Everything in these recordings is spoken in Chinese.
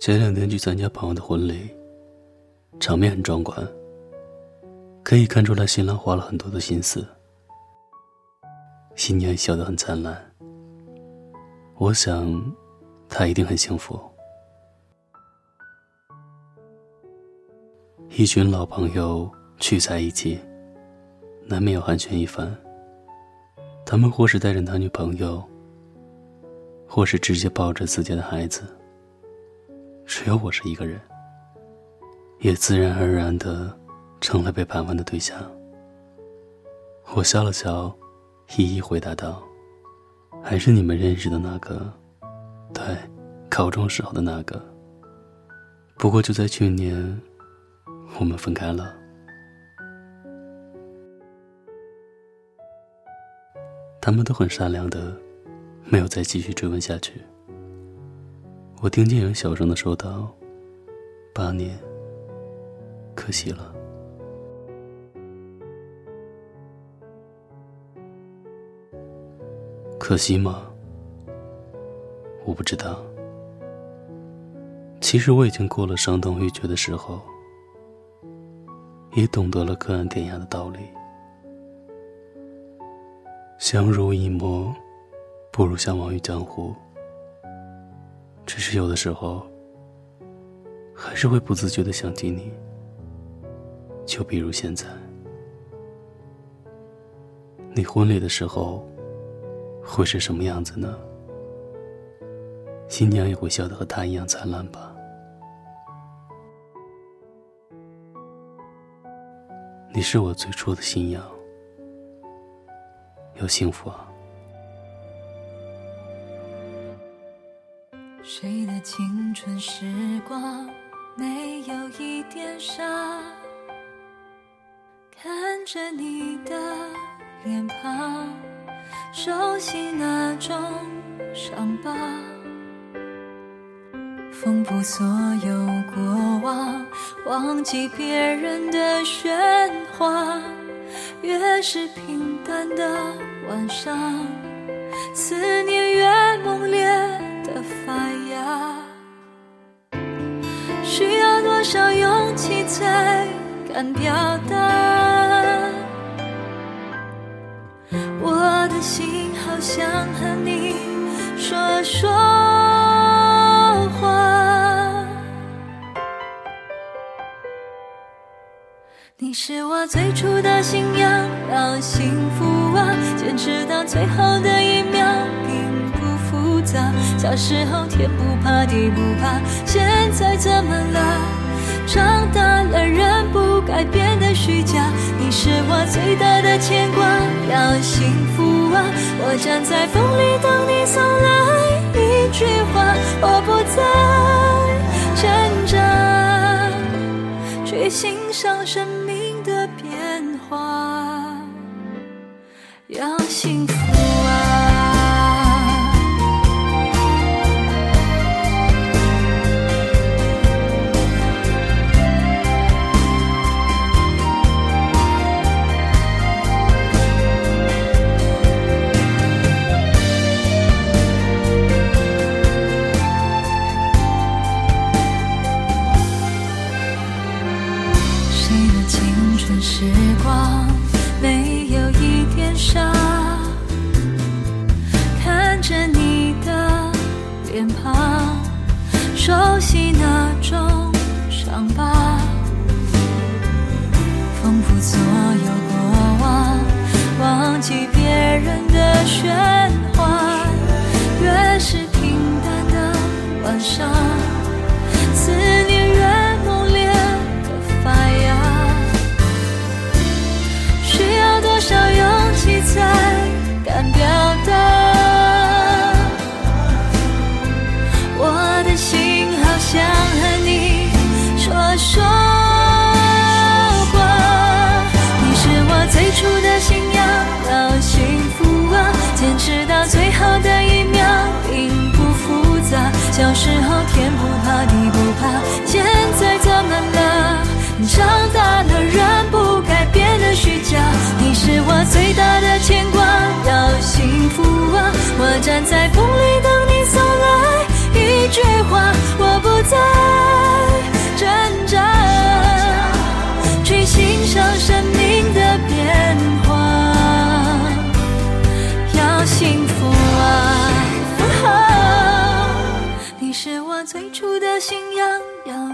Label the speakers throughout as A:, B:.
A: 前两天去参加朋友的婚礼，场面很壮观。可以看出来，新郎花了很多的心思，新娘笑得很灿烂。我想，她一定很幸福。一群老朋友聚在一起，难免要寒暄一番。他们或是带着男女朋友，或是直接抱着自家的孩子。只有我是一个人，也自然而然的成了被盘问的对象。我笑了笑，一一回答道：“还是你们认识的那个，对，高中时候的那个。不过就在去年，我们分开了。”他们都很善良的，没有再继续追问下去。我听见有人小声的说道：“八年，可惜了。可惜吗？我不知道。其实我已经过了伤痛欲绝的时候，也懂得了隔岸天涯的道理。相濡以沫，不如相忘于江湖。”只是有的时候，还是会不自觉的想起你。就比如现在，你婚礼的时候会是什么样子呢？新娘也会笑得和他一样灿烂吧？你是我最初的信仰，要幸福啊！
B: 谁的青春时光没有一点伤？看着你的脸庞，熟悉那种伤疤，缝补所有过往，忘记别人的喧哗。越是平淡的晚上，思念越猛烈。发芽，需要多少勇气才敢表达？我的心好想和你说说话。你是我最初的信仰，要幸福啊，坚持到最后的小时候天不怕地不怕，现在怎么了？长大了人不该变得虚假。你是我最大的牵挂，要幸福啊！我站在风里等你送来一句话，我不再挣扎，去欣赏生命的变化，要幸福。时光没有一点伤，看着你的脸庞，熟悉那种伤疤，丰富所有过往，忘记别人的喧哗，越是平淡的晚上。时候天不怕地不怕，现在怎么了？长大了人不该变得虚假。你是我最大的牵挂，要幸福啊，我站在风里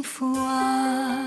B: 幸福啊。